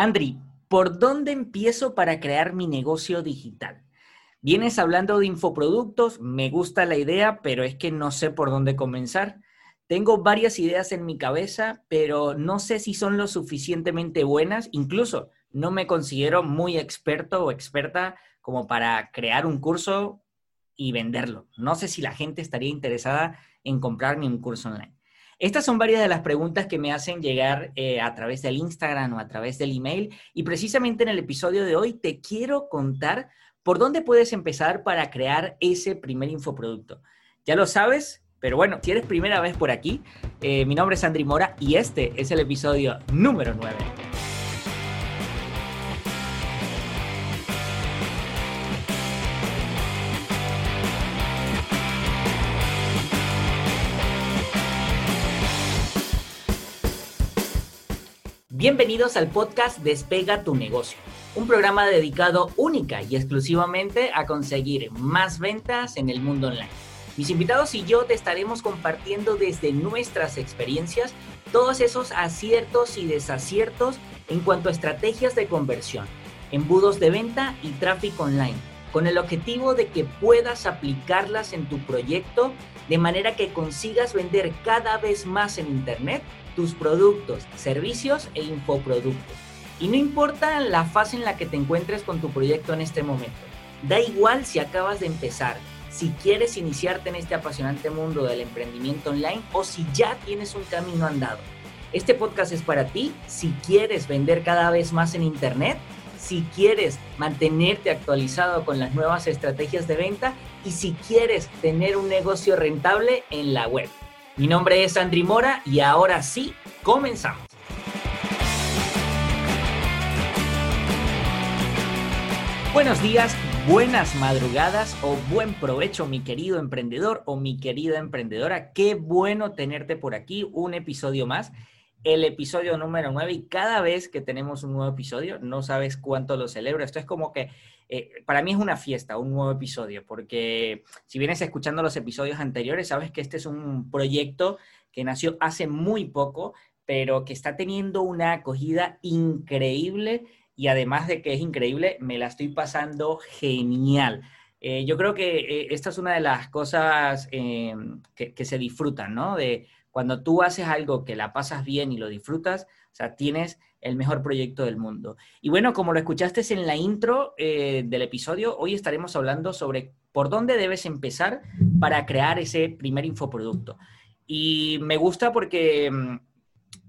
Andri, ¿por dónde empiezo para crear mi negocio digital? Vienes hablando de infoproductos, me gusta la idea, pero es que no sé por dónde comenzar. Tengo varias ideas en mi cabeza, pero no sé si son lo suficientemente buenas. Incluso no me considero muy experto o experta como para crear un curso y venderlo. No sé si la gente estaría interesada en comprarme un curso online. Estas son varias de las preguntas que me hacen llegar eh, a través del Instagram o a través del email y precisamente en el episodio de hoy te quiero contar por dónde puedes empezar para crear ese primer infoproducto. Ya lo sabes, pero bueno, si eres primera vez por aquí, eh, mi nombre es Andri Mora y este es el episodio número 9. Bienvenidos al podcast Despega tu negocio, un programa dedicado única y exclusivamente a conseguir más ventas en el mundo online. Mis invitados y yo te estaremos compartiendo desde nuestras experiencias todos esos aciertos y desaciertos en cuanto a estrategias de conversión, embudos de venta y tráfico online, con el objetivo de que puedas aplicarlas en tu proyecto de manera que consigas vender cada vez más en Internet tus productos, servicios e infoproductos. Y no importa la fase en la que te encuentres con tu proyecto en este momento. Da igual si acabas de empezar, si quieres iniciarte en este apasionante mundo del emprendimiento online o si ya tienes un camino andado. Este podcast es para ti si quieres vender cada vez más en Internet, si quieres mantenerte actualizado con las nuevas estrategias de venta y si quieres tener un negocio rentable en la web. Mi nombre es Andri Mora y ahora sí, comenzamos. Buenos días, buenas madrugadas o buen provecho, mi querido emprendedor o mi querida emprendedora. Qué bueno tenerte por aquí, un episodio más, el episodio número 9 y cada vez que tenemos un nuevo episodio, no sabes cuánto lo celebro. Esto es como que eh, para mí es una fiesta, un nuevo episodio, porque si vienes escuchando los episodios anteriores, sabes que este es un proyecto que nació hace muy poco, pero que está teniendo una acogida increíble y además de que es increíble, me la estoy pasando genial. Eh, yo creo que eh, esta es una de las cosas que, que, se disfrutan, ¿no? De cuando tú haces algo que la pasas bien y lo disfrutas, o sea, tienes el mejor proyecto del mundo. Y bueno, como lo escuchaste en la intro eh, del episodio, hoy estaremos hablando sobre por dónde debes empezar para crear ese primer infoproducto. Y me gusta porque, mm,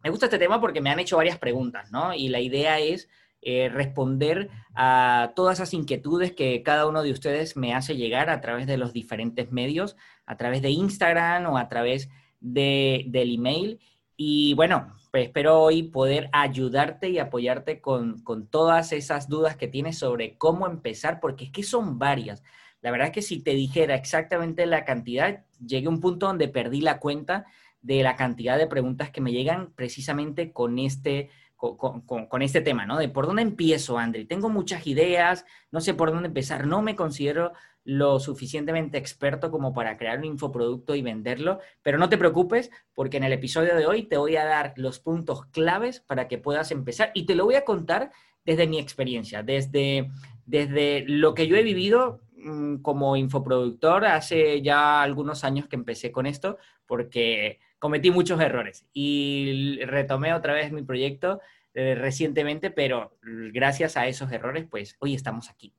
me gusta este tema porque me han hecho varias preguntas, ¿no? Y la idea es eh, responder a todas esas inquietudes que cada uno de ustedes me hace llegar a través de los diferentes medios, a través de Instagram o a través de, del email. Y bueno, pues espero hoy poder ayudarte y apoyarte con, todas esas dudas que tienes sobre cómo empezar, porque es que son varias. La verdad es que si te dijera exactamente la cantidad, llegué a un punto donde perdí la cuenta de la cantidad de preguntas que me llegan precisamente con este, con, con, este tema, ¿no? De por dónde empiezo, Andri. Tengo muchas ideas, no sé por dónde empezar, no me considero lo suficientemente experto como para crear un infoproducto y venderlo, pero no te preocupes porque en el episodio de hoy te voy a dar los puntos claves para que puedas empezar y te lo voy a contar desde mi experiencia, desde, desde lo que yo he vivido mm, como infoproductor hace ya algunos años que empecé con esto porque cometí muchos errores y retomé otra vez mi proyecto eh, recientemente, pero gracias a esos errores, pues hoy estamos aquí.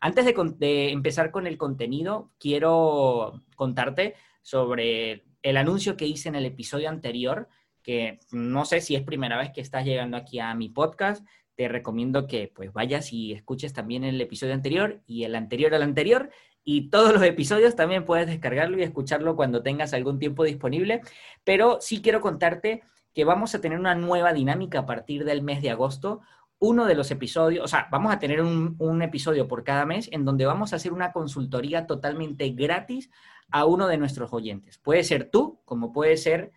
Antes de, empezar con el contenido, quiero contarte sobre el anuncio que hice en el episodio anterior, que no sé si es primera vez que estás llegando aquí a mi podcast, te recomiendo que pues vayas y escuches también el episodio anterior y el anterior al anterior y todos los episodios también puedes descargarlo y escucharlo cuando tengas algún tiempo disponible, pero sí quiero contarte que vamos a tener una nueva dinámica a partir del mes de agosto. Uno de los episodios, o sea, vamos a tener un, episodio por cada mes en donde vamos a hacer una consultoría totalmente gratis a uno de nuestros oyentes. Puede ser tú, como puede ser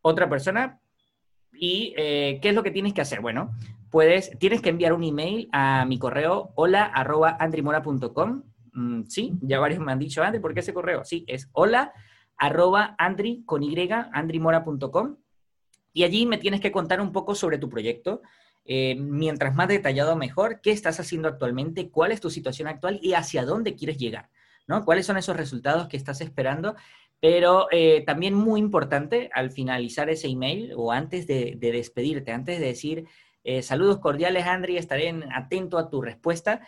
otra persona. ¿Y eh, qué es lo que tienes que hacer? Bueno, puedes, tienes que enviar un email a mi correo hola. Mm, sí, ya varios me han dicho antes, ¿por qué ese correo? Sí, es hola arroba andri andrimora.com y allí me tienes que contar un poco sobre tu proyecto. Eh, mientras más detallado, mejor. ¿Qué estás haciendo actualmente? ¿Cuál es tu situación actual? ¿Y hacia dónde quieres llegar? ¿no? ¿Cuáles son esos resultados que estás esperando? Pero eh, también muy importante, al finalizar ese email o antes de, despedirte, antes de decir eh, saludos cordiales, Andri, estaré atento a tu respuesta,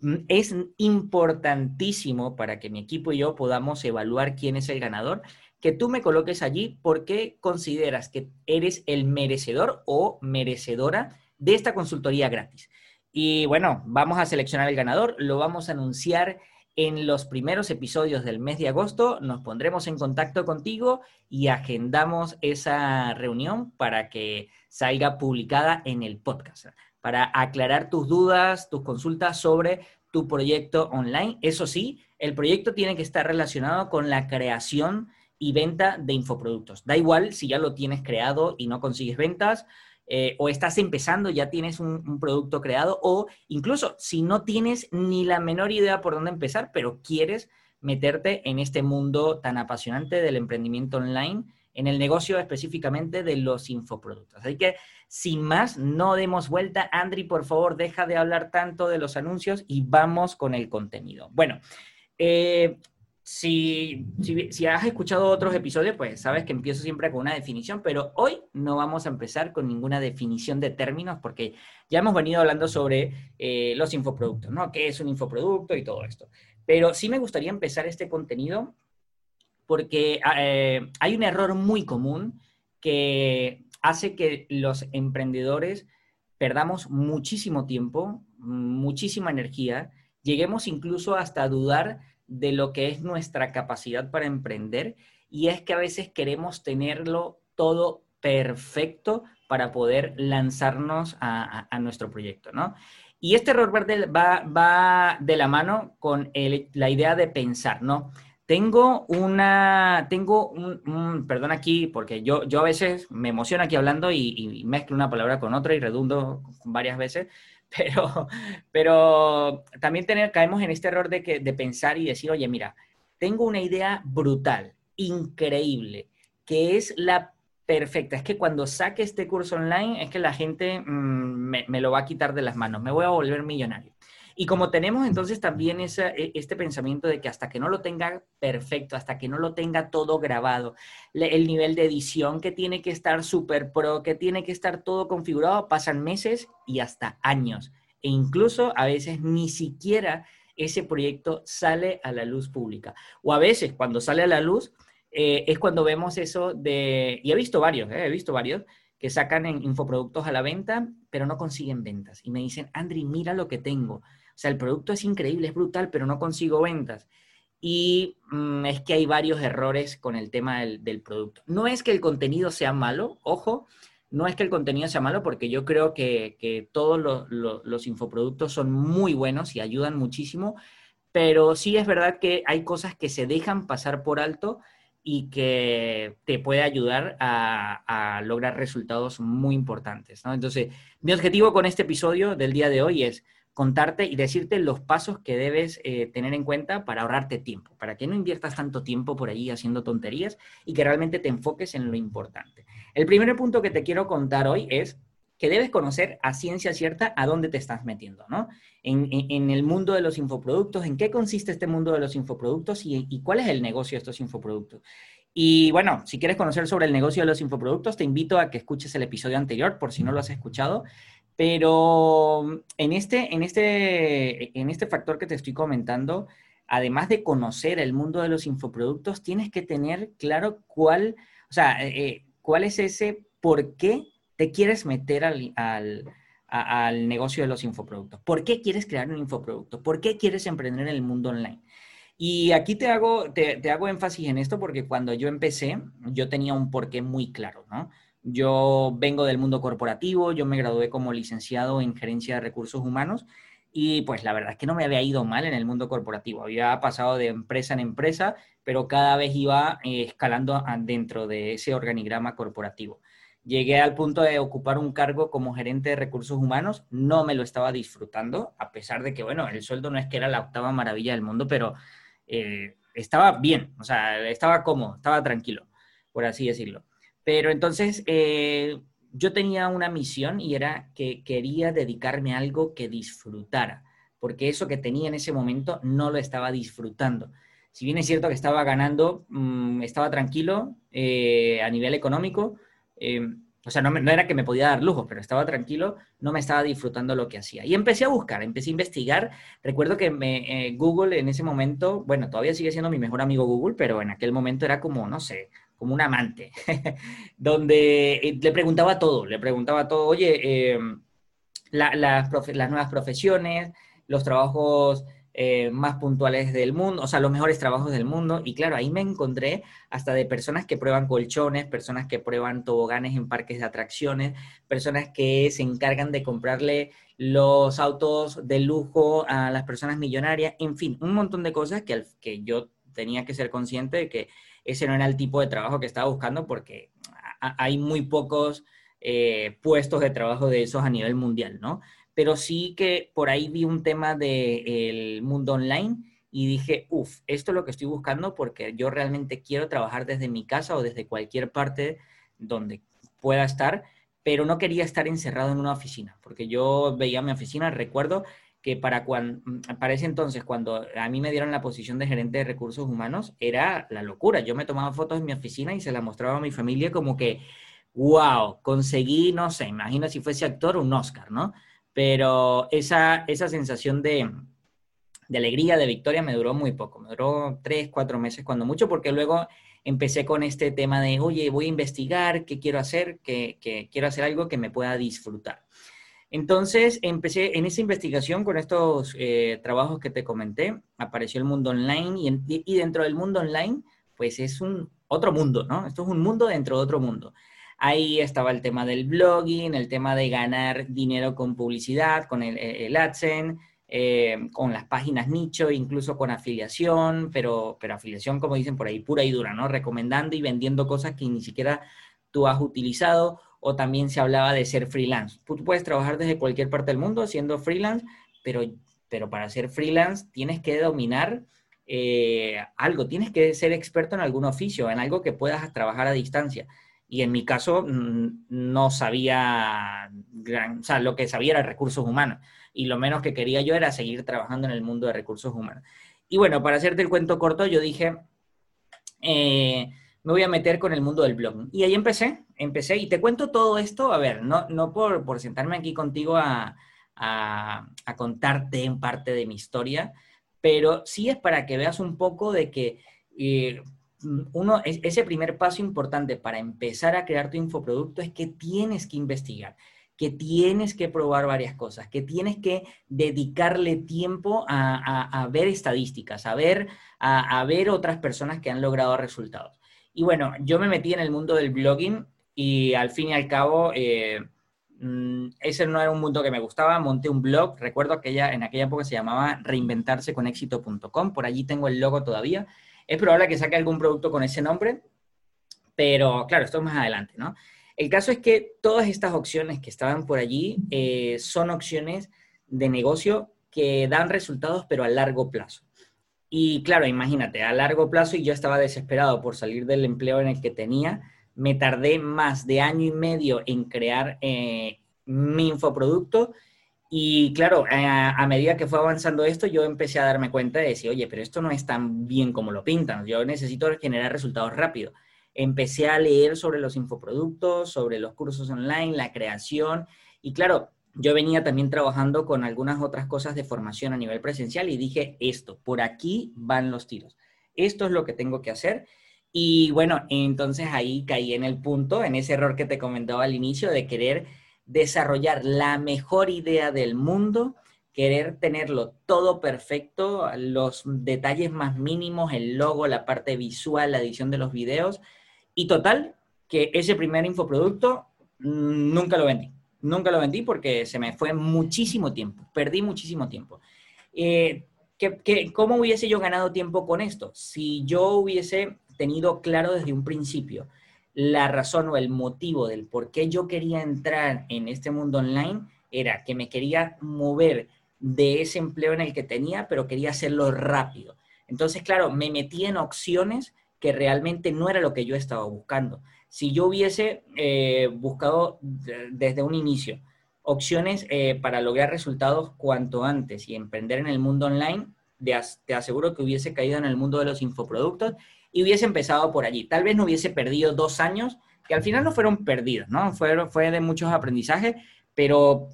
mm, es importantísimo para que mi equipo y yo podamos evaluar quién es el ganador, que tú me coloques allí porque consideras que eres el merecedor o merecedora de esta consultoría gratis. Y bueno, vamos a seleccionar el ganador, lo vamos a anunciar en los primeros episodios del mes de agosto nos pondremos en contacto contigo y agendamos esa reunión para que salga publicada en el podcast, para aclarar tus dudas, tus consultas sobre tu proyecto online. Eso sí, el proyecto tiene que estar relacionado con la creación y venta de infoproductos. Da igual si ya lo tienes creado y no consigues ventas, eh, o estás empezando, ya tienes un, producto creado, o incluso si no tienes ni la menor idea por dónde empezar, pero quieres meterte en este mundo tan apasionante del emprendimiento online, en el negocio específicamente de los infoproductos. Así que, sin más, no demos vuelta. Andri, por favor, deja de hablar tanto de los anuncios y vamos con el contenido. Bueno, eh, si, si, has escuchado otros episodios, pues sabes que empiezo siempre con una definición, pero hoy no vamos a empezar con ninguna definición de términos porque ya hemos venido hablando sobre eh, los infoproductos, ¿no? ¿Qué es un infoproducto y todo esto? Pero sí me gustaría empezar este contenido porque eh, hay un error muy común que hace que los emprendedores perdamos muchísimo tiempo, muchísima energía, lleguemos incluso hasta dudar de lo que es nuestra capacidad para emprender y es que a veces queremos tenerlo todo perfecto para poder lanzarnos a, nuestro proyecto, ¿no? Y este error verde va, va de la mano con la idea de pensar, ¿no? Tengo una, tengo un, perdón aquí, porque yo, yo a veces me emociono aquí hablando y, y mezclo una palabra con otra y redundo varias veces, pero, pero también tener, caemos en este error de, que, de pensar y decir, oye, mira, tengo una idea brutal, increíble, que es la perfecta. Es que cuando saque este curso online, es que la gente mm, me, me, lo va a quitar de las manos, me voy a volver millonario. Y como tenemos entonces también esa, e, este pensamiento de que hasta que no lo tenga perfecto, hasta que no lo tenga todo grabado, el nivel de edición que tiene que estar súper pro, que tiene que estar todo configurado, pasan meses y hasta años. E incluso a veces ni siquiera ese proyecto sale a la luz pública. O a veces cuando sale a la luz eh, es cuando vemos eso de, y he visto varios, eh, he visto varios, que sacan en infoproductos a la venta, pero no consiguen ventas. Y me dicen, Andri, mira lo que tengo. Sea, el producto es increíble, es brutal, pero no consigo ventas. Y mm, es que hay varios errores con el tema del, producto. No es que el contenido sea malo, ojo, no es que el contenido sea malo, porque yo creo que, todos los infoproductos son muy buenos y ayudan muchísimo, pero sí es verdad que hay cosas que se dejan pasar por alto y que te puede ayudar a, lograr resultados muy importantes. Entonces, mi objetivo con este episodio del día de hoy es contarte y decirte los pasos que debes eh, tener en cuenta para ahorrarte tiempo, para que no inviertas tanto tiempo por ahí haciendo tonterías y que realmente te enfoques en lo importante. El primer punto que te quiero contar hoy es que debes conocer a ciencia cierta a dónde te estás metiendo, ¿no? En, el mundo de los infoproductos, en qué consiste este mundo de los infoproductos y, y cuál es el negocio de estos infoproductos. Y bueno, si quieres conocer sobre el negocio de los infoproductos, te invito a que escuches el episodio anterior, por si no lo has escuchado. Pero en este, en este, en este factor que te estoy comentando, además de conocer el mundo de los infoproductos, tienes que tener claro cuál, o sea, eh, cuál es ese por qué te quieres meter al, al, negocio de los infoproductos. ¿Por qué quieres crear un infoproducto? ¿Por qué quieres emprender en el mundo online? Y aquí te hago, te, te hago énfasis en esto porque cuando yo empecé, yo tenía un porqué muy claro, ¿no? Yo vengo del mundo corporativo, yo me gradué como licenciado en gerencia de recursos humanos y pues la verdad es que no me había ido mal en el mundo corporativo. Había pasado de empresa en empresa, pero cada vez iba eh, escalando dentro de ese organigrama corporativo. Llegué al punto de ocupar un cargo como gerente de recursos humanos, no me lo estaba disfrutando, a pesar de que, bueno, el sueldo no es que era la octava maravilla del mundo, pero eh, estaba bien, o sea, estaba cómodo, estaba tranquilo, por así decirlo. Pero entonces, eh, yo tenía una misión y era que quería dedicarme a algo que disfrutara, porque eso que tenía en ese momento no lo estaba disfrutando. Si bien es cierto que estaba ganando, mm, estaba tranquilo eh, a nivel económico, eh, o sea, no, era que me podía dar lujo, pero estaba tranquilo, no me estaba disfrutando lo que hacía. Y empecé a buscar, empecé a investigar. Recuerdo que me, eh, Google en ese momento, bueno, todavía sigue siendo mi mejor amigo Google, pero en aquel momento era como, no sé, como un amante, donde eh, le preguntaba todo, le preguntaba todo, oye, em, las nuevas profesiones, los trabajos eh, más puntuales del mundo, o sea, los mejores trabajos del mundo. Y claro, ahí me encontré hasta de personas que prueban colchones, personas que prueban toboganes en parques de atracciones, personas que se encargan de comprarle los autos de lujo a las personas millonarias, en fin, un montón de cosas que, que yo tenía que ser consciente de que ese no era el tipo de trabajo que estaba buscando porque hay muy pocos eh, puestos de trabajo de esos a nivel mundial, ¿no? Pero sí que por ahí vi un tema del mundo online y dije, uff, esto es lo que estoy buscando porque yo realmente quiero trabajar desde mi casa o desde cualquier parte donde pueda estar, pero no quería estar encerrado en una oficina, porque yo veía mi oficina, recuerdo que para, cuando, para ese entonces, cuando a mí me dieron la posición de gerente de recursos humanos, era la locura. Yo me tomaba fotos en mi oficina y se las mostraba a mi familia como que, wow, conseguí, no sé, imagina si fuese actor, un Oscar, ¿no? Pero esa, esa sensación de, de alegría, de victoria, me duró muy poco. Me duró tres, cuatro meses, cuando mucho, porque luego empecé con este tema de, oye, voy a investigar, qué quiero hacer, que quiero hacer algo que me pueda disfrutar. Entonces, empecé en esa investigación con estos eh, trabajos que te comenté, apareció el mundo online y, dentro del mundo online, pues es un otro mundo, ¿no? Esto es un mundo dentro de otro mundo. Ahí estaba el tema del blogging, el tema de ganar dinero con publicidad, con el, AdSense, eh, con las páginas nicho, incluso con afiliación, pero, pero afiliación, como dicen por ahí, pura y dura, ¿no? Recomendando y vendiendo cosas que ni siquiera tú has utilizado o también se hablaba de ser freelance. Tú puedes trabajar desde cualquier parte del mundo siendo freelance, pero, pero para ser freelance tienes que dominar eh, algo, tienes que ser experto en algún oficio, en algo que puedas trabajar a distancia. Y en mi caso no sabía, sea, lo que sabía era recursos humanos. Y lo menos que quería yo era seguir trabajando en el mundo de recursos humanos. Y bueno, para hacerte el cuento corto, yo dije, eh, me voy a meter con el mundo del blog. Y ahí empecé, empecé y te cuento todo esto, a ver, no, no por, por sentarme aquí contigo a, a, contarte en parte de mi historia, pero sí es para que veas un poco de que eh, uno, ese primer paso importante para empezar a crear tu infoproducto es que tienes que investigar que tienes que probar varias cosas, que tienes que dedicarle tiempo a, a, ver estadísticas, a ver, a, ver otras personas que han logrado resultados. Y bueno, yo me metí en el mundo del blogging y al fin y al cabo, eh, mm, ese no era un mundo que me gustaba. Monté un blog, recuerdo aquella, en aquella época se llamaba reinventarseconexito.com, por allí tengo el logo todavía. Es probable que saque algún producto con ese nombre, pero claro, esto es más adelante, ¿no? El caso es que todas estas opciones que estaban por allí eh, son opciones de negocio que dan resultados, pero a largo plazo. Y claro, imagínate, a largo plazo y yo estaba desesperado por salir del empleo en el que tenía, me tardé más de año y medio en crear eh, mi infoproducto. Y claro, a, medida que fue avanzando esto, yo empecé a darme cuenta de decir, oye, pero esto no es tan bien como lo pintan, yo necesito generar resultados rápidos. Empecé a leer sobre los infoproductos, sobre los cursos online, la creación. Y claro, yo venía también trabajando con algunas otras cosas de formación a nivel presencial y dije, esto, por aquí van los tiros. Esto es lo que tengo que hacer. Y bueno, entonces ahí caí en el punto, en ese error que te comentaba al inicio, de querer desarrollar la mejor idea del mundo, querer tenerlo todo perfecto, los detalles más mínimos, el logo, la parte visual, la edición de los videos. Y total, que ese primer infoproducto mm, nunca lo vendí Nunca lo vendí porque se me fue muchísimo tiempo, perdí muchísimo tiempo. Eh, cómo hubiese yo ganado tiempo con esto? Si yo hubiese tenido claro desde un principio la razón o el motivo del por qué yo quería entrar en este mundo online, era que me quería mover de ese empleo en el que tenía, pero quería hacerlo rápido. Entonces, claro, me metí en opciones que realmente no era lo que yo estaba buscando si yo hubiese eh, buscado desde un inicio opciones eh, para lograr resultados cuanto antes y emprender en el mundo online, te aseguro que hubiese caído en el mundo de los infoproductos y hubiese empezado por allí. Tal vez no hubiese perdido dos años, que al final no fueron perdidos, ¿no? Fue, fue de muchos aprendizajes, pero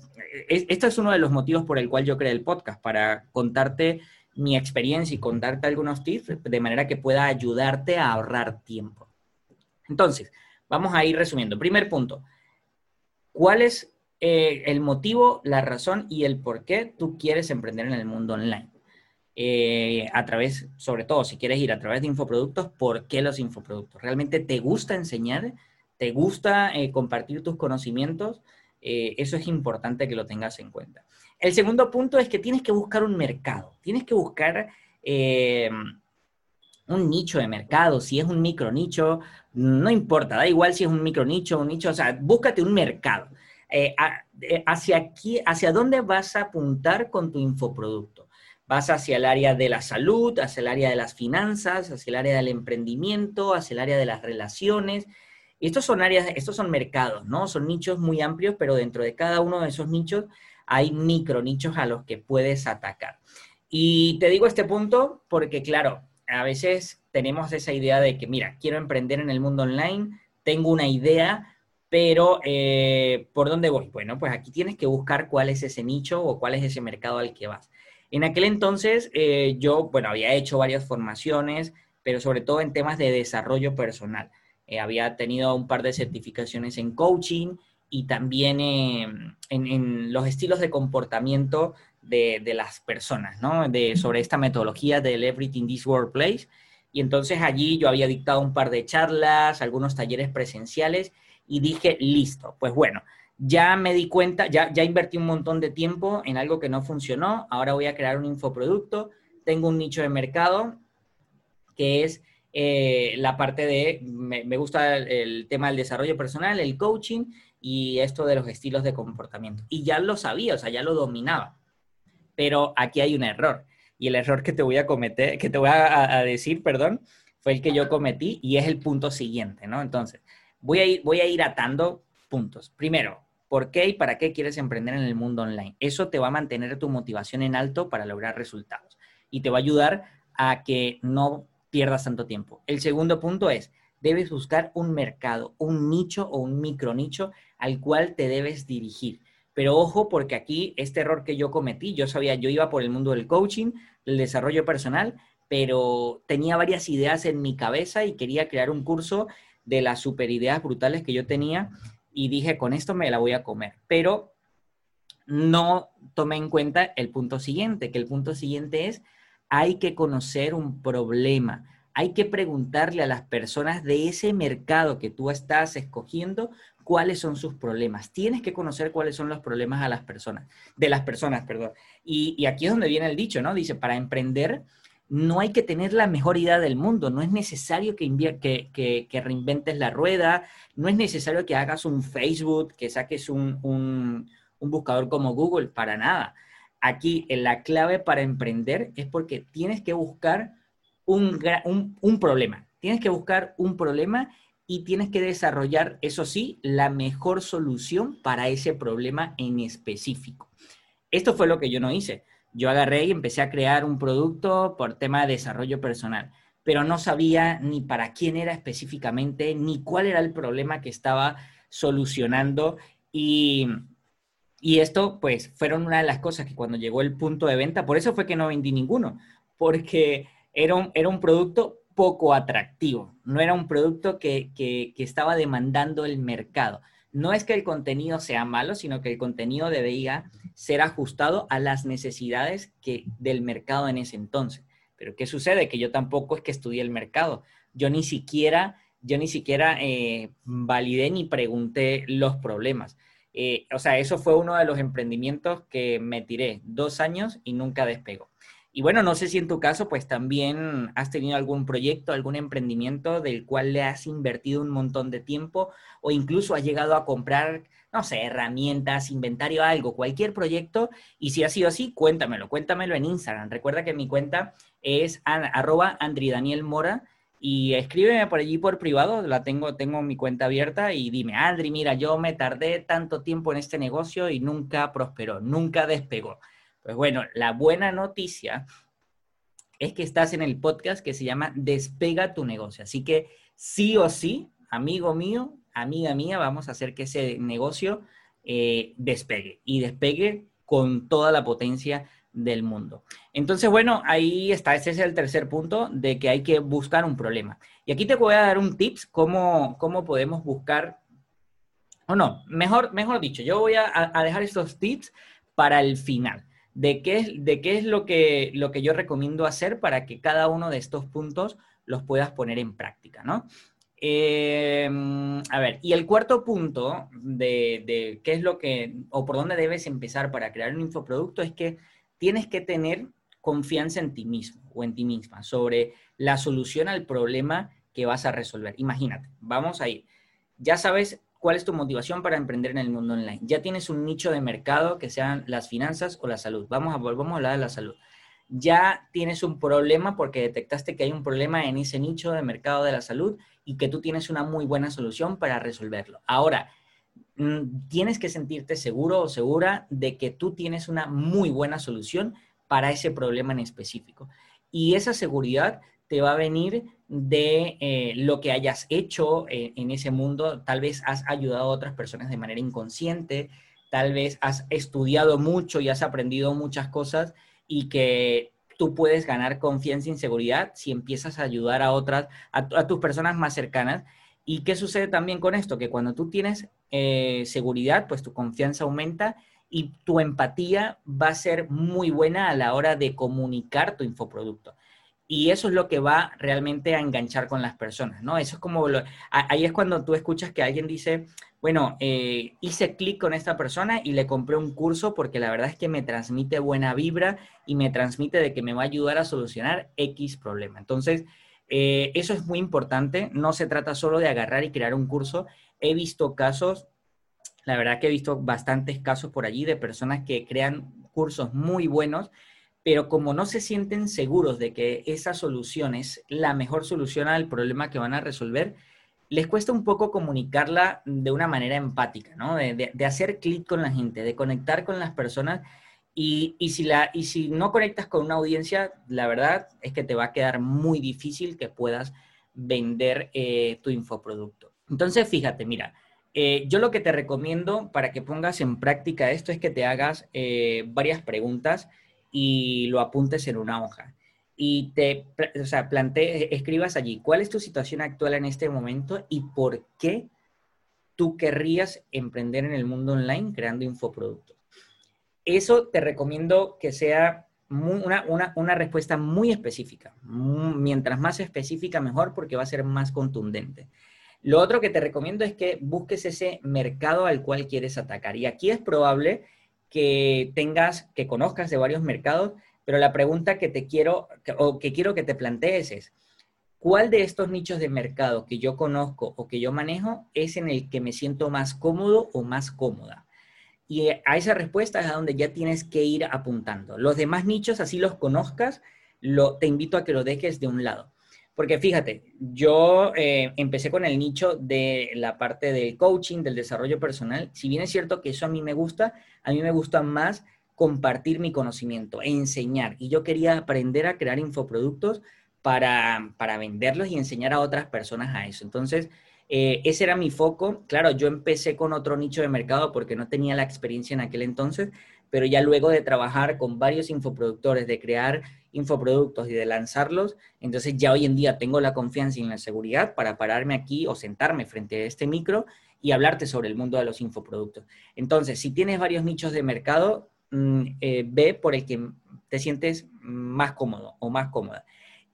esto es uno de los motivos por el cual yo creé el podcast, para contarte mi experiencia y contarte algunos tips de manera que pueda ayudarte a ahorrar tiempo. Entonces, vamos a ir resumiendo. Primer punto, ¿cuál es eh, el motivo, la razón y el por qué tú quieres emprender en el mundo online? Eh, a través, sobre todo si quieres ir a través de infoproductos, ¿por qué los infoproductos? ¿Realmente te gusta enseñar? ¿Te gusta eh, compartir tus conocimientos? eso es importante que lo tengas en cuenta. El segundo punto es que tienes que buscar un mercado, tienes que buscar un nicho de mercado, si es un micro nicho, no importa, da igual si es un micro nicho, un nicho, o sea, búscate un mercado. Eh, eh, hacia, aquí, ¿Hacia dónde vas a apuntar con tu infoproducto? ¿Vas hacia el área de la salud, hacia el área de las finanzas, hacia el área del emprendimiento, hacia el área de las relaciones? Estos son áreas, estos son mercados, ¿no? Son nichos muy amplios, pero dentro de cada uno de esos nichos hay micro nichos a los que puedes atacar. Y te digo este punto porque, claro, a veces tenemos esa idea de que, mira, quiero emprender en el mundo online, tengo una idea, pero eh, ¿por dónde voy? Bueno, pues aquí tienes que buscar cuál es ese nicho o cuál es ese mercado al que vas. En aquel entonces eh, yo, bueno, había hecho varias formaciones, pero sobre todo en temas de desarrollo personal. Eh, había tenido un par de certificaciones en coaching y también en, en, los estilos de comportamiento de, las personas, ¿no? De, sobre esta metodología del Everything This Workplace. Y entonces allí yo había dictado un par de charlas, algunos talleres presenciales y dije, listo, pues bueno, ya me di cuenta, ya, invertí un montón de tiempo en algo que no funcionó, ahora voy a crear un infoproducto, tengo un nicho de mercado que es eh, la parte de, me, gusta el, tema del desarrollo personal, el coaching y esto de los estilos de comportamiento. Y ya lo sabía, o sea, ya lo dominaba. Pero aquí hay un error. Y el error que te voy a cometer, que te voy a, decir, perdón, fue el que yo cometí y es el punto siguiente, ¿no? Entonces, voy a ir, voy a ir atando puntos. Primero, ¿por qué y para qué quieres emprender en el mundo online? Eso te va a mantener tu motivación en alto para lograr resultados y te va a ayudar a que no pierdas tanto tiempo. El segundo punto es, debes buscar un mercado, un nicho o un micro nicho al cual te debes dirigir. Pero ojo, porque aquí este error que yo cometí, yo sabía, yo iba por el mundo del coaching, el desarrollo personal, pero tenía varias ideas en mi cabeza y quería crear un curso de las super ideas brutales que yo tenía y dije, con esto me la voy a comer. Pero no tomé en cuenta el punto siguiente, que el punto siguiente es, hay que conocer un problema, hay que preguntarle a las personas de ese mercado que tú estás escogiendo cuáles son sus problemas. Tienes que conocer cuáles son los problemas a las personas, de las personas, perdón. Y, aquí es donde viene el dicho, ¿no? Dice, para emprender no hay que tener la mejor idea del mundo, no es necesario que, que, que, reinventes la rueda, no es necesario que hagas un Facebook, que saques un, buscador como Google, para nada. Aquí la clave para emprender es porque tienes que buscar un problema, tienes que buscar un problema y tienes que desarrollar, eso sí, la mejor solución para ese problema en específico. Esto fue lo que yo no hice. Yo agarré y empecé a crear un producto por tema de desarrollo personal, pero no sabía ni para quién era específicamente, ni cuál era el problema que estaba solucionando. Y, y esto, pues, fueron una de las cosas que cuando llegó el punto de venta, por eso fue que no vendí ninguno, porque era un, era un producto poco atractivo, no era un producto que, estaba demandando el mercado. No es que el contenido sea malo, sino que el contenido debía ser ajustado a las necesidades que, del mercado en ese entonces. Pero ¿qué sucede? Que yo tampoco es que estudié el mercado. Yo ni siquiera, yo ni siquiera eh, validé ni pregunté los problemas. Eh, o sea, eso fue uno de los emprendimientos que me tiré dos años y nunca despegó. Y bueno, no sé si en tu caso, pues también has tenido algún proyecto, algún emprendimiento del cual le has invertido un montón de tiempo o incluso has llegado a comprar, no sé, herramientas, inventario, algo, cualquier proyecto. Y si ha sido así, cuéntamelo, cuéntamelo en Instagram. Recuerda que mi cuenta es arroba Andri Daniel Mora. y escríbeme por allí por privado, la tengo, tengo mi cuenta abierta y dime, Adri, mira, yo me tardé tanto tiempo en este negocio y nunca prosperó, nunca despegó. Pues bueno, la buena noticia es que estás en el podcast que se llama Despega tu negocio. Así que sí o sí, amigo mío, amiga mía, vamos a hacer que ese negocio eh, despegue y despegue con toda la potencia del mundo. Entonces, bueno, ahí está, ese es el tercer punto de que hay que buscar un problema. Y aquí te voy a dar un tips cómo, cómo podemos buscar, o no, mejor, mejor dicho, yo voy a, dejar estos tips para el final, de qué es, de qué es lo, que, lo que yo recomiendo hacer para que cada uno de estos puntos los puedas poner en práctica, ¿no? Eh, a ver, y el cuarto punto de, de, qué es lo que, o por dónde debes empezar para crear un infoproducto es que tienes que tener confianza en ti mismo o en ti misma sobre la solución al problema que vas a resolver. Imagínate, vamos a ir. Ya sabes cuál es tu motivación para emprender en el mundo online. Ya tienes un nicho de mercado que sean las finanzas o la salud. Vamos a, volvamos a hablar de la salud. Ya tienes un problema porque detectaste que hay un problema en ese nicho de mercado de la salud y que tú tienes una muy buena solución para resolverlo. Ahora, Mm, tienes que sentirte seguro o segura de que tú tienes una muy buena solución para ese problema en específico. Y esa seguridad te va a venir de eh, lo que hayas hecho eh, en ese mundo. Tal vez has ayudado a otras personas de manera inconsciente, tal vez has estudiado mucho y has aprendido muchas cosas y que tú puedes ganar confianza y seguridad si empiezas a ayudar a otras, a tus personas más cercanas ¿Y qué sucede también con esto? Que cuando tú tienes eh, seguridad, pues tu confianza aumenta y tu empatía va a ser muy buena a la hora de comunicar tu infoproducto. Y eso es lo que va realmente a enganchar con las personas, ¿no? Eso es como, ahí es cuando tú escuchas que alguien dice, bueno, eh, hice clic con esta persona y le compré un curso porque la verdad es que me transmite buena vibra y me transmite de que me va a ayudar a solucionar X problema. Entonces, eh, eso es muy importante, no se trata solo de agarrar y crear un curso. He visto casos, la verdad que he visto bastantes casos por allí de personas que crean cursos muy buenos, pero como no se sienten seguros de que esa solución es la mejor solución al problema que van a resolver, les cuesta un poco comunicarla de una manera empática, ¿no? de, hacer clic con la gente, de conectar con las personas y, si la, y si no conectas con una audiencia, la verdad es que te va a quedar muy difícil que puedas vender eh, tu infoproducto. Entonces, fíjate, mira, eh, yo lo que te recomiendo para que pongas en práctica esto es que te hagas eh, varias preguntas y lo apuntes en una hoja. Y te, o sea, plante, escribas allí cuál es tu situación actual en este momento y por qué tú querrías emprender en el mundo online creando infoproductos eso te recomiendo que sea una, respuesta muy específica. Mientras más específica, mejor, porque va a ser más contundente. Lo otro que te recomiendo es que busques ese mercado al cual quieres atacar. Y aquí es probable que tengas, que conozcas de varios mercados, pero la pregunta que te quiero, o que quiero que te plantees es, ¿cuál de estos nichos de mercado que yo conozco o que yo manejo es en el que me siento más cómodo o más cómoda? Y a esa respuesta es a donde ya tienes que ir apuntando. Los demás nichos, así los conozcas, lo, te invito a que lo dejes de un lado. Porque fíjate, yo eh, empecé con el nicho de la parte del coaching, del desarrollo personal. Si bien es cierto que eso a mí me gusta, a mí me gusta más compartir mi conocimiento, enseñar. Y yo quería aprender a crear infoproductos para, para venderlos y enseñar a otras personas a eso. Entonces, eh, ese era mi foco. Claro, yo empecé con otro nicho de mercado porque no tenía la experiencia en aquel entonces, pero ya luego de trabajar con varios infoproductores, de crear infoproductos y de lanzarlos, entonces ya hoy en día tengo la confianza y la seguridad para pararme aquí o sentarme frente a este micro y hablarte sobre el mundo de los infoproductos. Entonces, si tienes varios nichos de mercado, mm, eh, ve por el que te sientes más cómodo o más cómoda.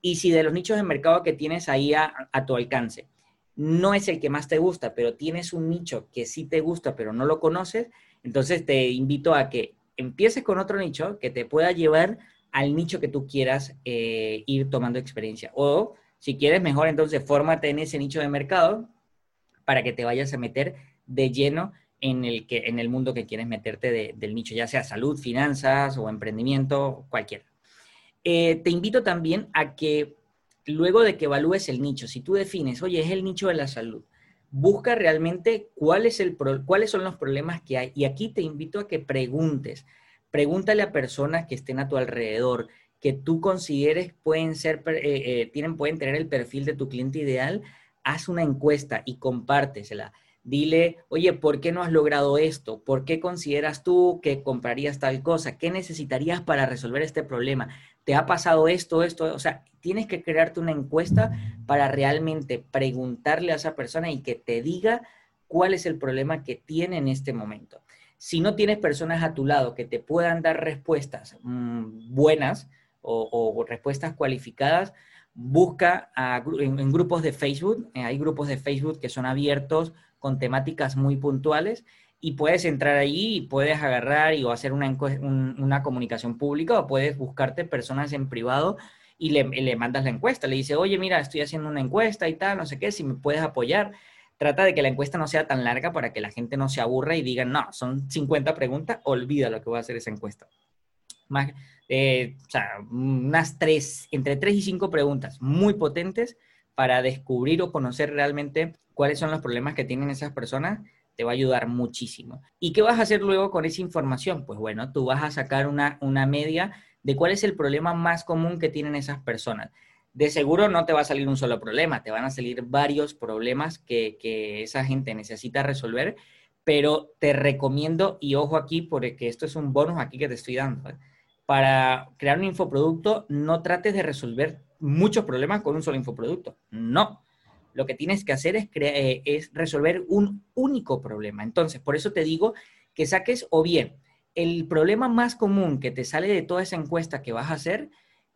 Y si de los nichos de mercado que tienes ahí a tu alcance, no es el que más te gusta, pero tienes un nicho que sí te gusta, pero no lo conoces, entonces te invito a que empieces con otro nicho que te pueda llevar al nicho que tú quieras eh, ir tomando experiencia. O si quieres mejor, entonces fórmate en ese nicho de mercado para que te vayas a meter de lleno en el, que, en el mundo que quieres meterte del nicho, ya sea salud, finanzas o emprendimiento, cualquiera. Eh, te invito también a que luego de que evalúes el nicho, si tú defines, oye, es el nicho de la salud, busca realmente cuál es el cuáles son los problemas que hay. Y aquí te invito a que preguntes. Pregúntale a personas que estén a tu alrededor, que tú consideres pueden ser, eh, eh, pueden tener el perfil de tu cliente ideal. Haz una encuesta y compártesela. Dile, oye, ¿por qué no has logrado esto? ¿Por qué consideras tú que comprarías tal cosa? ¿Qué necesitarías para resolver este problema? ¿Te ha pasado esto, esto? O sea, tienes que crearte una encuesta para realmente preguntarle a esa persona y que te diga cuál es el problema que tiene en este momento. Si no tienes personas a tu lado que te puedan dar respuestas mm, buenas o, respuestas cualificadas, busca en, grupos de Facebook. Eh, hay grupos de Facebook que son abiertos con temáticas muy puntuales y puedes entrar ahí y puedes agarrar y o hacer una, una comunicación pública o puedes buscarte personas en privado y le, le, mandas la encuesta. Le dice, oye, mira, estoy haciendo una encuesta y tal, no sé qué, si me puedes apoyar trata de que la encuesta no sea tan larga para que la gente no se aburra y diga, no, son 50 preguntas, olvida lo que va a hacer esa encuesta. Más, eh, o sea, unas tres, entre tres y cinco preguntas muy potentes para descubrir o conocer realmente cuáles son los problemas que tienen esas personas, te va a ayudar muchísimo. ¿Y qué vas a hacer luego con esa información? Pues bueno, tú vas a sacar una, una media de cuál es el problema más común que tienen esas personas de seguro no te va a salir un solo problema, te van a salir varios problemas que, esa gente necesita resolver, pero te recomiendo, y ojo aquí, porque esto es un bonus aquí que te estoy dando, ¿eh? para crear un infoproducto, no trates de resolver muchos problemas con un solo infoproducto, no. Lo que tienes que hacer es, eh, es resolver un único problema. Entonces, por eso te digo que saques o bien el problema más común que te sale de toda esa encuesta que vas a hacer,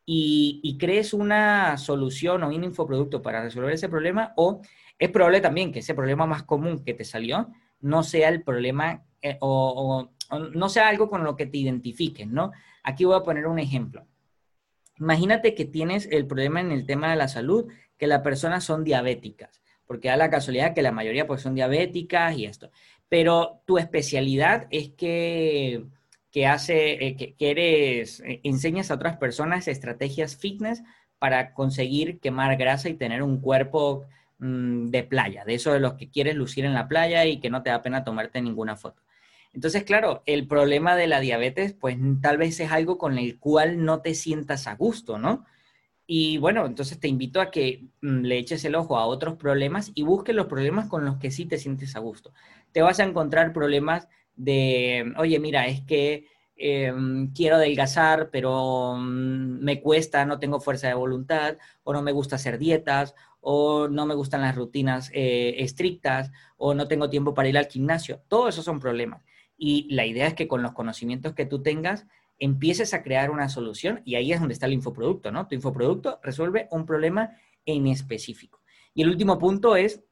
y, crees una solución o un infoproducto para resolver ese problema, o es probable también que ese problema más común que te salió no sea el problema eh, o, no sea algo con lo que te identifiques, ¿no? Aquí voy a poner un ejemplo. Imagínate que tienes el problema en el tema de la salud, que las personas son diabéticas, porque da la casualidad que la mayoría pues son diabéticas y esto. Pero tu especialidad es que que hace, eh, que, eres, eh, enseñas a otras personas estrategias fitness para conseguir quemar grasa y tener un cuerpo mm, de playa, de eso de los que quieres lucir en la playa y que no te da pena tomarte ninguna foto. Entonces, claro, el problema de la diabetes, pues tal vez es algo con el cual no te sientas a gusto, ¿no? Y bueno, entonces te invito a que mm, le eches el ojo a otros problemas y busques los problemas con los que sí te sientes a gusto. Te vas a encontrar problemas de, oye, mira, es que em, quiero adelgazar, pero mm, me cuesta, no tengo fuerza de voluntad, o no me gusta hacer dietas, o no me gustan las rutinas eh, estrictas, o no tengo tiempo para ir al gimnasio. Todos esos son problemas. Y la idea es que con los conocimientos que tú tengas, empieces a crear una solución y ahí es donde está el infoproducto, ¿no? Tu infoproducto resuelve un problema en específico. Y el último punto es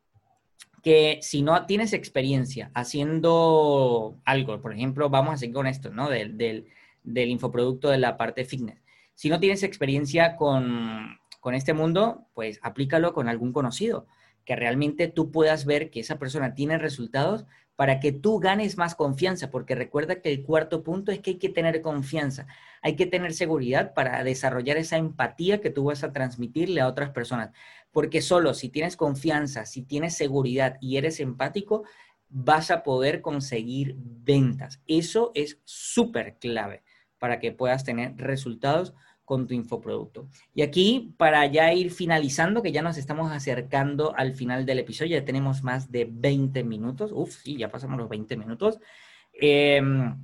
que si no tienes experiencia haciendo algo, por ejemplo, vamos a seguir con esto, ¿no? Del, del, infoproducto de la parte fitness. Si no tienes experiencia con, con este mundo, pues aplícalo con algún conocido, que realmente tú puedas ver que esa persona tiene resultados para que tú ganes más confianza, porque recuerda que el cuarto punto es que hay que tener confianza, hay que tener seguridad para desarrollar esa empatía que tú vas a transmitirle a otras personas porque solo si tienes confianza, si tienes seguridad y eres empático, vas a poder conseguir ventas. Eso es súper clave para que puedas tener resultados con tu infoproducto. Y aquí, para ya ir finalizando, que ya nos estamos acercando al final del episodio, ya tenemos más de 20 minutos. Uf, sí, ya pasamos los 20 minutos. Em,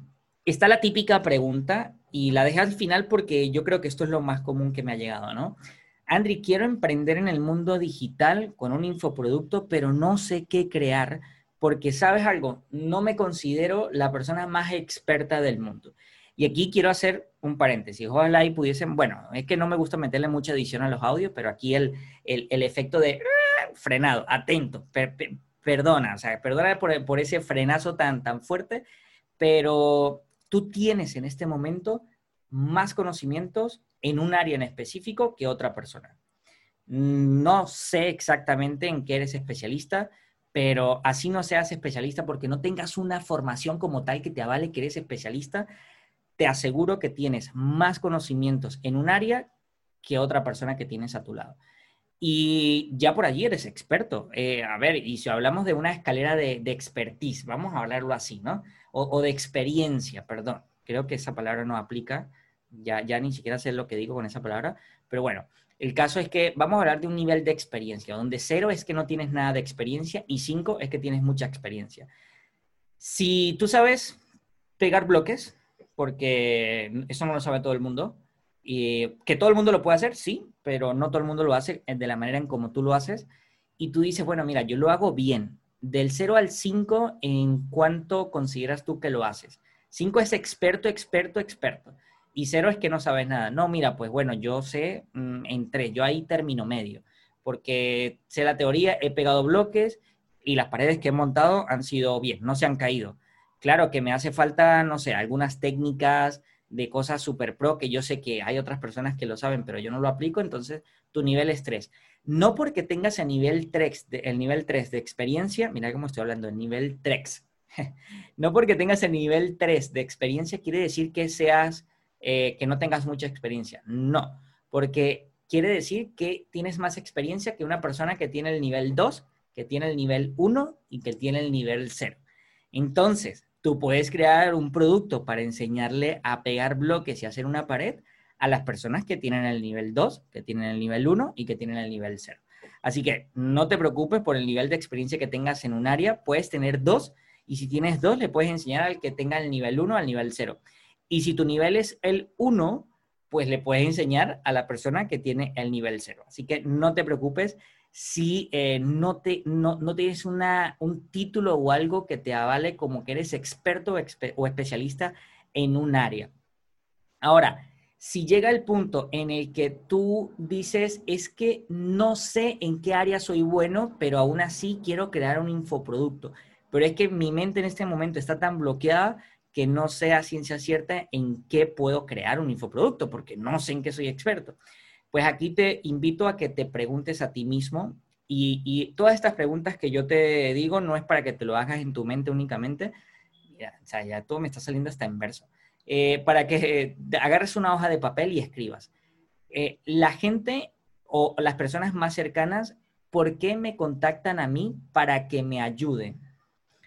está la típica pregunta y la dejé al final porque yo creo que esto es lo más común que me ha llegado, ¿no? Andri, quiero emprender en el mundo digital con un infoproducto, pero no sé qué crear porque, ¿sabes algo? No me considero la persona más experta del mundo. Y aquí quiero hacer un paréntesis. Ojalá y pudiesen, bueno, es que no me gusta meterle mucha edición a los audios, pero aquí el, el, efecto de ¡ah! frenado, atento, perdona, o sea, perdona por, por ese frenazo tan, tan fuerte, pero tú tienes en este momento más conocimientos en un área en específico que otra persona. No sé exactamente en qué eres especialista, pero así no seas especialista porque no tengas una formación como tal que te avale que eres especialista, te aseguro que tienes más conocimientos en un área que otra persona que tienes a tu lado. y ya por allí eres experto. Eh, a ver, y si hablamos de una escalera de, expertise, vamos a hablarlo así, ¿no? O, de experiencia, perdón. Creo que esa palabra no aplica. Ya, ya ni siquiera sé lo que digo con esa palabra. Pero bueno, el caso es que vamos a hablar de un nivel de experiencia, donde cero es que no tienes nada de experiencia y cinco es que tienes mucha experiencia. Si tú sabes pegar bloques, porque eso no lo sabe todo el mundo, y que todo el mundo lo puede hacer, sí, pero no todo el mundo lo hace de la manera en como tú lo haces. Y tú dices, bueno, mira, yo lo hago bien. Del 0 al 5, ¿en cuánto consideras tú que lo haces? 5 es experto, experto, experto. Y 0 es que no sabes nada. No, mira, pues bueno, yo sé mm, en 3, yo ahí termino medio. Porque sé la teoría, he pegado bloques y las paredes que he montado han sido bien, no se han caído. Claro que me hace falta, no sé, algunas técnicas, de cosas super pro que yo sé que hay otras personas que lo saben, pero yo no lo aplico, entonces tu nivel es 3. No porque tengas el nivel 3 de, el nivel 3 de experiencia, mira cómo estoy hablando, el nivel 3. no porque tengas el nivel 3 de experiencia quiere decir que seas, eh, que no tengas mucha experiencia. No, porque quiere decir que tienes más experiencia que una persona que tiene el nivel 2, que tiene el nivel 1 y que tiene el nivel 0. Entonces, tú puedes crear un producto para enseñarle a pegar bloques y hacer una pared a las personas que tienen el nivel 2, que tienen el nivel 1 y que tienen el nivel 0. Así que no te preocupes por el nivel de experiencia que tengas en un área, puedes tener dos y si tienes dos le puedes enseñar al que tenga el nivel 1 al nivel 0. Y si tu nivel es el 1, pues le puedes enseñar a la persona que tiene el nivel 0. Así que no te preocupes, si eh, no, te, no, tienes una, un título o algo que te avale como que eres experto o, especialista en un área. Ahora, si llega el punto en el que tú dices, es que no sé en qué área soy bueno, pero aún así quiero crear un infoproducto, pero es que mi mente en este momento está tan bloqueada que no sé a ciencia cierta en qué puedo crear un infoproducto, porque no sé en qué soy experto. Pues aquí te invito a que te preguntes a ti mismo y, todas estas preguntas que yo te digo no es para que te lo hagas en tu mente únicamente, ya, o sea, ya todo me está saliendo hasta en verso, eh, para que agarres una hoja de papel y escribas. Eh, la gente o las personas más cercanas, ¿por qué me contactan a mí para que me ayuden?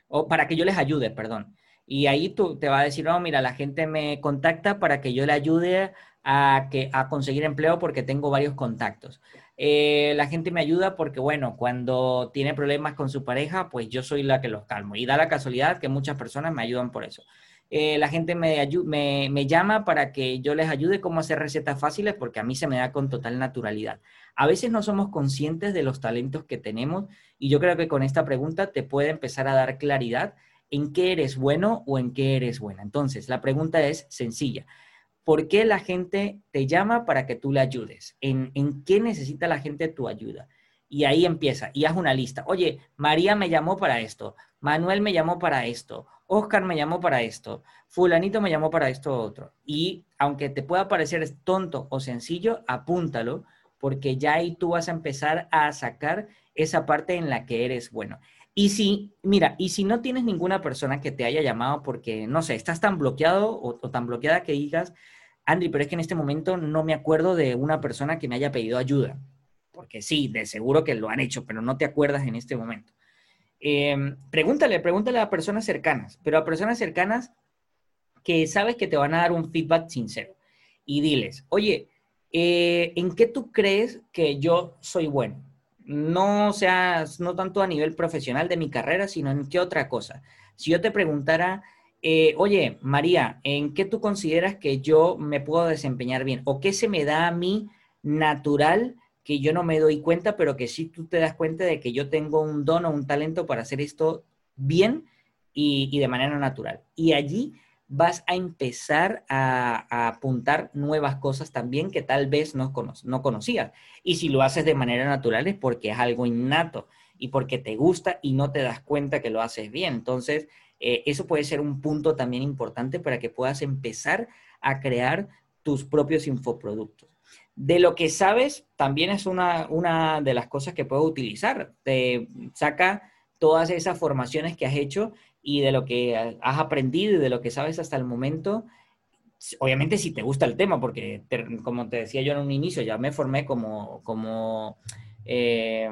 O para que yo les ayude, perdón. Y ahí tú te va a decir, no, mira, la gente me contacta para que yo le ayude a, que, a conseguir empleo porque tengo varios contactos. Eh, la gente me ayuda porque, bueno, cuando tiene problemas con su pareja, pues yo soy la que los calmo. Y da la casualidad que muchas personas me ayudan por eso. Eh, la gente me, me, me, llama para que yo les ayude cómo hacer recetas fáciles porque a mí se me da con total naturalidad. A veces no somos conscientes de los talentos que tenemos y yo creo que con esta pregunta te puede empezar a dar claridad en qué eres bueno o en qué eres buena. Entonces, la pregunta es sencilla. ¿Por qué la gente te llama para que tú le ayudes? ¿En, qué necesita la gente tu ayuda? Y ahí empieza, y haz una lista. Oye, María me llamó para esto, Manuel me llamó para esto, Oscar me llamó para esto, fulanito me llamó para esto otro. Y aunque te pueda parecer tonto o sencillo, apúntalo, porque ya ahí tú vas a empezar a sacar esa parte en la que eres bueno. Y si, mira, y si no tienes ninguna persona que te haya llamado porque, no sé, estás tan bloqueado o, tan bloqueada que digas, Andri, pero es que en este momento no me acuerdo de una persona que me haya pedido ayuda. Porque sí, de seguro que lo han hecho, pero no te acuerdas en este momento. Em, pregúntale, pregúntale a personas cercanas, pero a personas cercanas que sabes que te van a dar un feedback sincero. Y diles, oye, eh, ¿en qué tú crees que yo soy bueno? No sea, no tanto a nivel profesional de mi carrera, sino en qué otra cosa. Si yo te preguntara, eh, oye, María, ¿en qué tú consideras que yo me puedo desempeñar bien? ¿O qué se me da a mí natural que yo no me doy cuenta, pero que sí tú te das cuenta de que yo tengo un don o un talento para hacer esto bien y, de manera natural? Y allí vas a empezar a, apuntar nuevas cosas también que tal vez no, no conocías. Y si lo haces de manera natural es porque es algo innato y porque te gusta y no te das cuenta que lo haces bien. Entonces, eh, eso puede ser un punto también importante para que puedas empezar a crear tus propios infoproductos. De lo que sabes, también es una, una de las cosas que puedo utilizar. Te saca todas esas formaciones que has hecho y de lo que has aprendido y de lo que sabes hasta el momento. Obviamente si te gusta el tema, porque como te decía yo en un inicio, ya me formé como, como eh,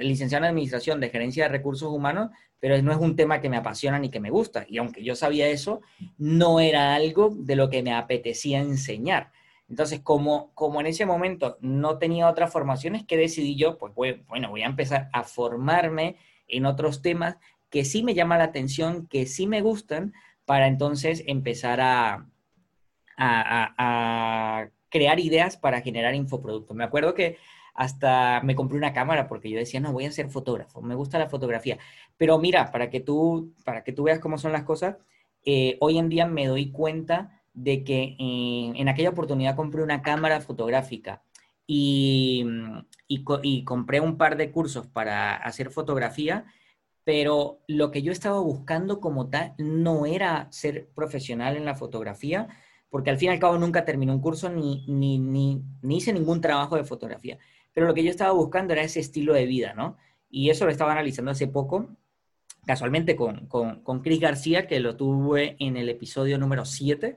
licenciado en Administración de Gerencia de Recursos Humanos, pero no es un tema que me apasiona ni que me gusta. Y aunque yo sabía eso, no era algo de lo que me apetecía enseñar. Entonces, como, como en ese momento no tenía otras formaciones, que decidí yo? Pues bueno, voy a empezar a formarme en otros temas que sí me llaman la atención, que sí me gustan, para entonces empezar a, a, crear ideas para generar infoproductos. Me acuerdo que hasta me compré una cámara porque yo decía, no, voy a ser fotógrafo, me gusta la fotografía. Pero mira, para que tú, para que tú veas cómo son las cosas, eh, hoy en día me doy cuenta de que eh, en aquella oportunidad compré una cámara fotográfica y, y, compré un par de cursos para hacer fotografía, pero lo que yo estaba buscando como tal no era ser profesional en la fotografía, porque al fin y al cabo nunca terminé un curso ni, ni, ni, ni hice ningún trabajo de fotografía, pero lo que yo estaba buscando era ese estilo de vida, ¿no? Y eso lo estaba analizando hace poco, casualmente con, con, con Chris García, que lo tuve en el episodio número 7,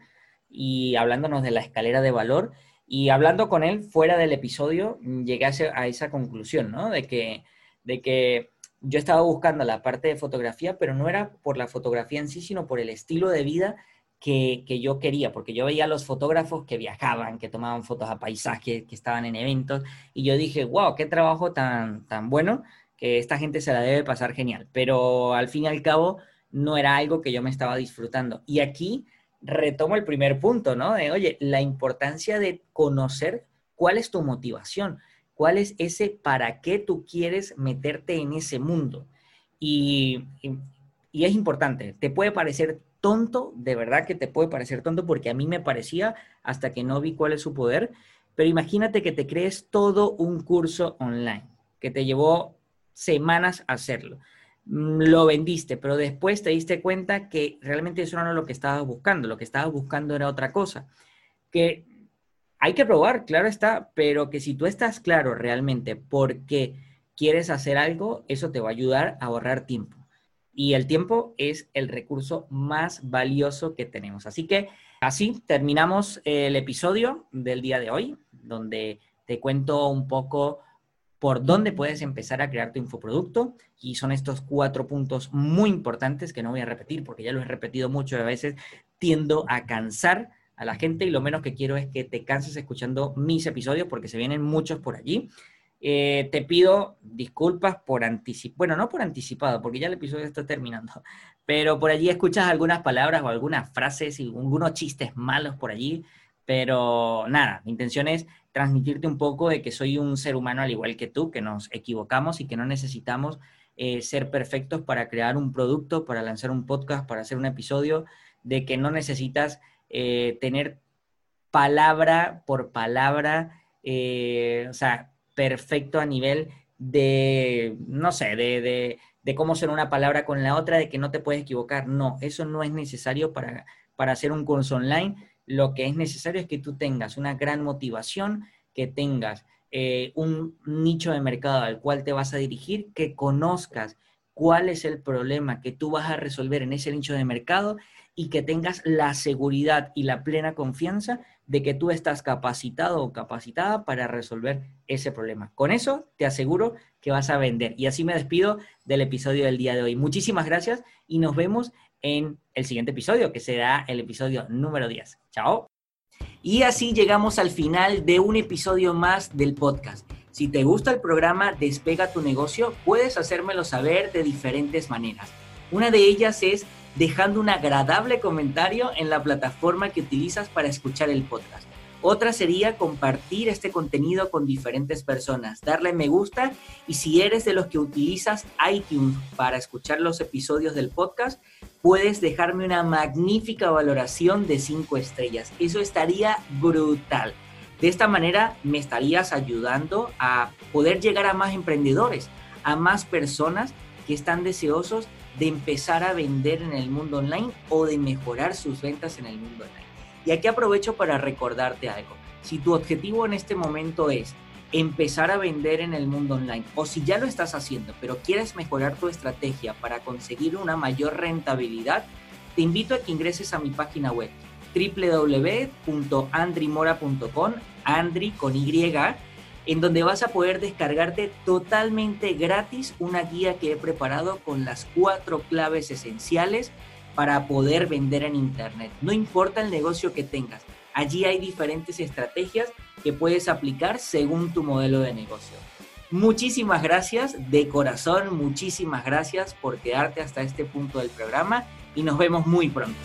y hablándonos de la escalera de valor. Y hablando con él fuera del episodio, llegué a, esa conclusión, ¿no? De que, de que yo estaba buscando la parte de fotografía, pero no era por la fotografía en sí, sino por el estilo de vida que, que, yo quería, porque yo veía a los fotógrafos que viajaban, que tomaban fotos a paisajes, que estaban en eventos, y yo dije, wow, qué trabajo tan, tan bueno, que esta gente se la debe pasar genial, pero al fin y al cabo no era algo que yo me estaba disfrutando. Y aquí retomo el primer punto, ¿no? De, oye, la importancia de conocer cuál es tu motivación, cuál es ese para qué tú quieres meterte en ese mundo. Y, y, es importante, te puede parecer tonto, de verdad que te puede parecer tonto, porque a mí me parecía hasta que no vi cuál es su poder, pero imagínate que te crees todo un curso online, que te llevó semanas hacerlo Mm, lo vendiste, pero después te diste cuenta que realmente eso no era lo que estabas buscando, lo que estabas buscando era otra cosa. Que hay que probar, claro está, pero que si tú estás claro realmente por qué quieres hacer algo, eso te va a ayudar a ahorrar tiempo. Y el tiempo es el recurso más valioso que tenemos. Así que así terminamos el episodio del día de hoy, donde te cuento un poco por dónde puedes empezar a crear tu infoproducto. Y son estos cuatro puntos muy importantes que no voy a repetir porque ya los he repetido a veces tiendo a cansar a la gente y lo menos que quiero es que te canses escuchando mis episodios porque se vienen muchos por allí. Eh, te pido disculpas por anticipado, bueno, no por anticipado, porque ya el episodio está terminando, pero por allí escuchas algunas palabras o algunas frases y algunos chistes malos por allí, pero nada, mi intención es transmitirte un poco de que soy un ser humano al igual que tú, que nos equivocamos y que no necesitamos eh, ser perfectos para crear un producto, para lanzar un podcast, para hacer un episodio, de que no necesitas eh, tener palabra por palabra, eh, o sea, perfecto a nivel de, no sé, de, de, de, cómo ser una palabra con la otra, de que no te puedes equivocar. No, eso no es necesario para, para hacer un curso online lo que es necesario es que tú tengas una gran motivación, que tengas eh, un nicho de mercado al cual te vas a dirigir, que conozcas cuál es el problema que tú vas a resolver en ese nicho de mercado y que tengas la seguridad y la plena confianza de que tú estás capacitado o capacitada para resolver ese problema. Con eso te aseguro que vas a vender. Y así me despido del episodio del día de hoy. Muchísimas gracias y nos vemos en el siguiente episodio, que será el episodio número 10. Chao. Y así llegamos al final de un episodio más del podcast. Si te gusta el programa Despega tu negocio, puedes hacérmelo saber de diferentes maneras. Una de ellas es dejando un agradable comentario en la plataforma que utilizas para escuchar el podcast. Otra sería compartir este contenido con diferentes personas, darle me gusta y si eres de los que utilizas iTunes para escuchar los episodios del podcast, puedes dejarme una magnífica valoración de 5 estrellas. Eso estaría brutal. De esta manera me estarías ayudando a poder llegar a más emprendedores, a más personas que están deseosos de empezar a vender en el mundo online o de mejorar sus ventas en el mundo online. Y aquí aprovecho para recordarte algo. Si tu objetivo en este momento es empezar a vender en el mundo online o si ya lo estás haciendo, pero quieres mejorar tu estrategia para conseguir una mayor rentabilidad, te invito a que ingreses a mi página web www.andrimora.com, Andri con Y, en donde vas a poder descargarte totalmente gratis una guía que he preparado con las cuatro claves esenciales para poder vender en Internet. No importa el negocio que tengas, allí hay diferentes estrategias que puedes aplicar según tu modelo de negocio. Muchísimas gracias, de corazón, muchísimas gracias por quedarte hasta este punto del programa y nos vemos muy pronto.